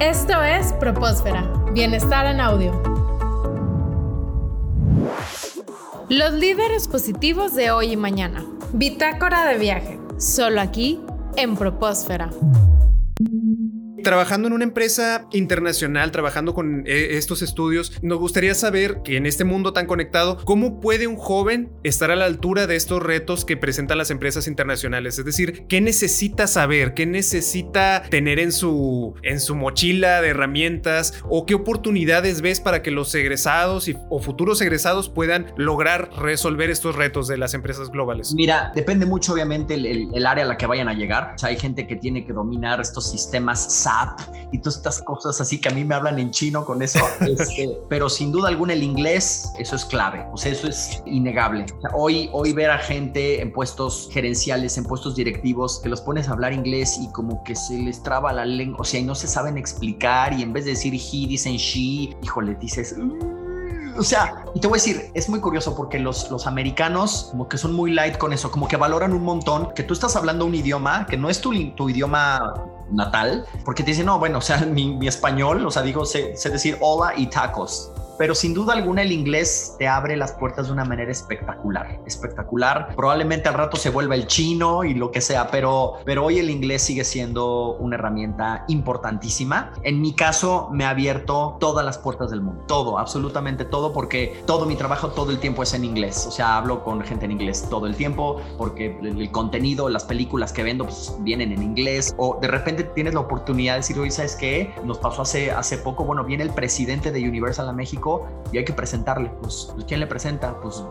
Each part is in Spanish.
Esto es Propósfera, Bienestar en Audio. Los líderes positivos de hoy y mañana. Bitácora de viaje, solo aquí en Propósfera trabajando en una empresa internacional, trabajando con eh, estos estudios, nos gustaría saber que en este mundo tan conectado, ¿cómo puede un joven estar a la altura de estos retos que presentan las empresas internacionales? Es decir, ¿qué necesita saber? ¿Qué necesita tener en su, en su mochila de herramientas? ¿O qué oportunidades ves para que los egresados y, o futuros egresados puedan lograr resolver estos retos de las empresas globales? Mira, depende mucho obviamente el, el área a la que vayan a llegar. O sea, hay gente que tiene que dominar estos sistemas y todas estas cosas así que a mí me hablan en chino con eso. Este, pero sin duda alguna el inglés, eso es clave. O sea, eso es innegable. hoy, hoy ver a gente en puestos gerenciales, en puestos directivos, que los pones a hablar inglés y como que se les traba la lengua, o sea, y no se saben explicar y en vez de decir he, dicen she, híjole, dices... o sea, te voy a decir, es muy curioso porque los, los americanos como que son muy light con eso, como que valoran un montón que tú estás hablando un idioma que no es tu, tu idioma natal, porque te dicen, no, bueno, o sea, mi, español, o sea, digo, sé, sé decir hola y tacos pero sin duda alguna el inglés te abre las puertas de una manera espectacular, espectacular. Probablemente al rato se vuelva el chino y lo que sea, pero, pero hoy el inglés sigue siendo una herramienta importantísima. En mi caso me ha abierto todas las puertas del mundo, todo, absolutamente todo, porque todo mi trabajo todo el tiempo es en inglés, o sea, hablo con gente en inglés todo el tiempo, porque el contenido, las películas que vendo pues, vienen en inglés, o de repente tienes la oportunidad de decir, oye, ¿sabes qué? Nos pasó hace, hace poco, bueno, viene el presidente de Universal a México, y hay que presentarle. Pues, ¿quién le presenta? Pues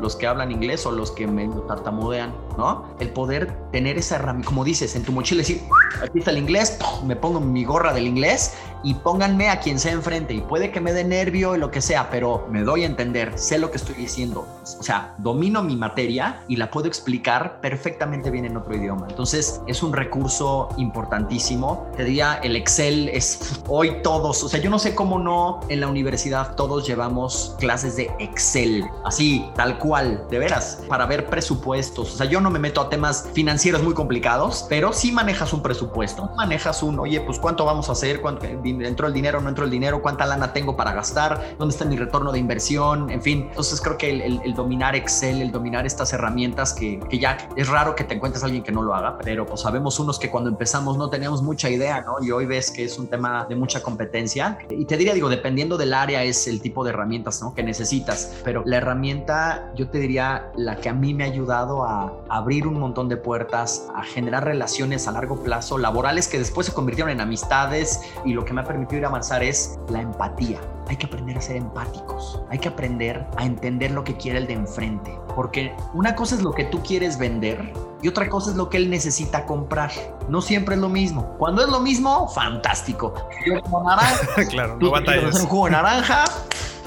los que hablan inglés o los que me tartamudean, ¿no? El poder tener esa herramienta, como dices, en tu mochila decir, aquí está el inglés, me pongo mi gorra del inglés y pónganme a quien sea enfrente y puede que me dé nervio y lo que sea, pero me doy a entender, sé lo que estoy diciendo, o sea, domino mi materia y la puedo explicar perfectamente bien en otro idioma. Entonces, es un recurso importantísimo. Te diría, el Excel es hoy todos, o sea, yo no sé cómo no en la universidad todos llevamos clases de Excel, así, tal cual de veras, para ver presupuestos. O sea, yo no me meto a temas financieros muy complicados, pero sí manejas un presupuesto. Manejas un, oye, pues cuánto vamos a hacer, ¿Cuánto, entró el dinero, no entró el dinero, cuánta lana tengo para gastar, dónde está mi retorno de inversión, en fin. Entonces creo que el, dominar Excel, el dominar estas herramientas que, que, ya es raro que te encuentres a alguien que no lo haga, pero pues sabemos unos que cuando empezamos no teníamos mucha idea, ¿no? Y hoy ves que es un tema de mucha competencia. Y te diría, digo, dependiendo del área es el tipo de herramientas, ¿no? Que necesitas, pero la herramienta, yo te diría la que a mí me ha ayudado a abrir un montón de puertas, a generar relaciones a largo plazo, laborales que después se convirtieron en amistades y lo que me ha permitido ir a avanzar es la empatía. Hay que aprender a ser empáticos, hay que aprender a entender lo que quiere el de enfrente, porque una cosa es lo que tú quieres vender y otra cosa es lo que él necesita comprar. No siempre es lo mismo. Cuando es lo mismo, fantástico. Yo como naranja, claro, no batallas. un jugo de naranja,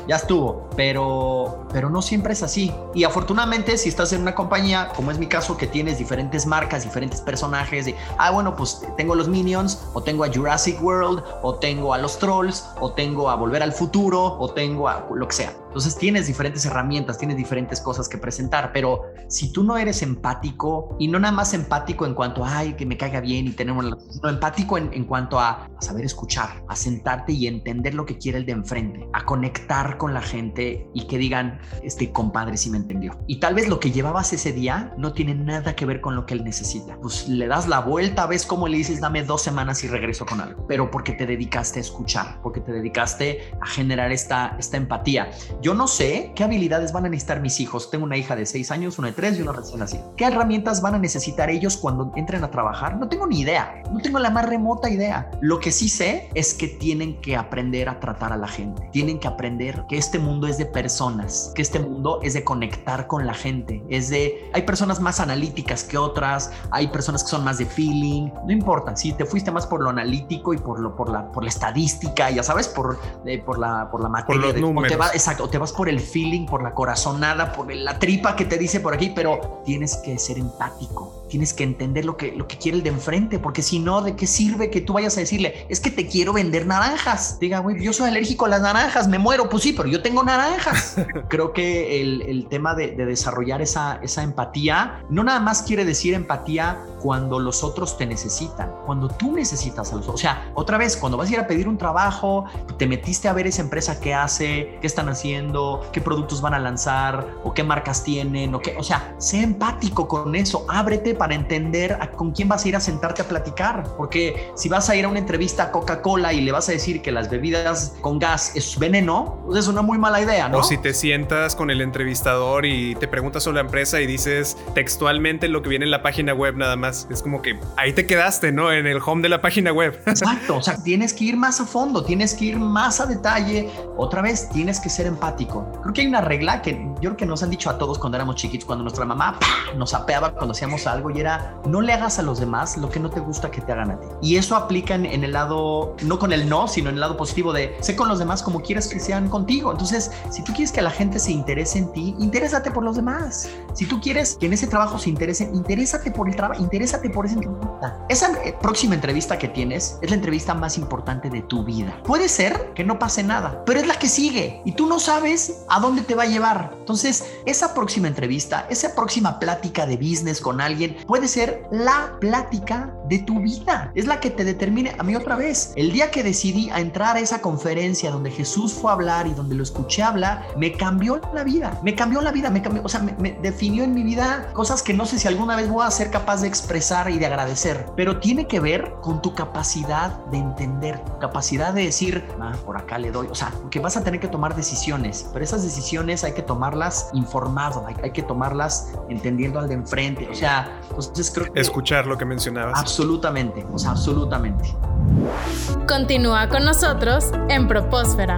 ya estuvo, pero, pero no siempre es así. Y afortunadamente, si estás en una compañía, como es mi caso, que tienes diferentes marcas, diferentes personajes, de, ah, bueno, pues tengo los Minions, o tengo a Jurassic World, o tengo a los Trolls, o tengo a Volver al Futuro, o tengo a lo que sea. Entonces tienes diferentes herramientas, tienes diferentes cosas que presentar, pero si tú no eres empático, y no nada más empático en cuanto a, ay, que me caiga bien y tenemos, no empático en, en cuanto a, a saber escuchar, a sentarte y entender lo que quiere el de enfrente, a conectar con la gente y que digan, este compadre sí me entendió. Y tal vez lo que llevabas ese día no tiene nada que ver con lo que él necesita. Pues le das la vuelta, ves cómo le dices, dame dos semanas y regreso con algo, pero porque te dedicaste a escuchar, porque te dedicaste a generar esta, esta empatía. Yo no sé qué habilidades van a necesitar mis hijos. Tengo una hija de seis años, una de tres y una recién nacida. ¿Qué herramientas van a necesitar ellos cuando entren a trabajar? No tengo ni idea. No tengo la más remota idea. Lo que sí sé es que tienen que aprender a tratar a la gente. Tienen que aprender que este mundo es de personas, que este mundo es de conectar con la gente. Es de, hay personas más analíticas que otras, hay personas que son más de feeling. No importa, si te fuiste más por lo analítico y por lo por la por la estadística, ya sabes, por, eh, por la por la materia, por los números. te va, exacto, te vas por el feeling, por la corazonada, por la tripa que te dice por aquí, pero tienes que ser empático tienes que entender lo que, lo que quiere el de enfrente, porque si no, ¿de qué sirve que tú vayas a decirle, es que te quiero vender naranjas? Diga, güey, yo soy alérgico a las naranjas, me muero, pues sí, pero yo tengo naranjas. Creo que el, el tema de, de, desarrollar esa, esa empatía no nada más quiere decir empatía cuando los otros te necesitan, cuando tú necesitas a los otros. O sea, otra vez, cuando vas a ir a pedir un trabajo, te metiste a ver esa empresa qué hace, qué están haciendo, qué productos van a lanzar o qué marcas tienen, o qué, o sea, sé empático con eso, ábrete para entender con quién vas a ir a sentarte a platicar, porque si vas a ir a una entrevista a Coca-Cola y le vas a decir que las bebidas con gas es veneno, pues es una muy mala idea, ¿no? O si te sientas con el entrevistador y te preguntas sobre la empresa y dices textualmente lo que viene en la página web nada más es como que ahí te quedaste, ¿no? En el home de la página web. Exacto, o sea, tienes que ir más a fondo, tienes que ir más a detalle. Otra vez, tienes que ser empático. Creo que hay una regla que yo creo que nos han dicho a todos cuando éramos chiquitos, cuando nuestra mamá nos apeaba cuando hacíamos algo y era, no le hagas a los demás lo que no te gusta que te hagan a ti. Y eso aplica en, en el lado, no con el no, sino en el lado positivo de, sé con los demás como quieres que sean contigo. Entonces, si tú quieres que la gente se interese en ti, interésate por los demás. Si tú quieres que en ese trabajo se interesen, interésate por el trabajo, interésate por esa entrevista. Esa eh, próxima entrevista que tienes es la entrevista más importante de tu vida. Puede ser que no pase nada, pero es la que sigue y tú no sabes a dónde te va a llevar. Entonces, esa próxima entrevista, esa próxima plática de business con alguien puede ser la plática de tu vida. Es la que te determine. A mí otra vez, el día que decidí entrar a esa conferencia donde Jesús fue a hablar y donde lo escuché hablar, me cambió la vida. Me cambió la vida, me cambió, o sea, me, me definió en mi vida cosas que no sé si alguna vez voy a ser capaz de expresar y de agradecer, pero tiene que ver con tu capacidad de entender, tu capacidad de decir, ah, por acá le doy, o sea, que vas a tener que tomar decisiones, pero esas decisiones hay que tomarlas informado, hay, hay que tomarlas entendiendo al de enfrente, o sea, entonces creo que... Escuchar lo que mencionabas. Absolutamente, o sea, absolutamente. Continúa con nosotros en Propósfera.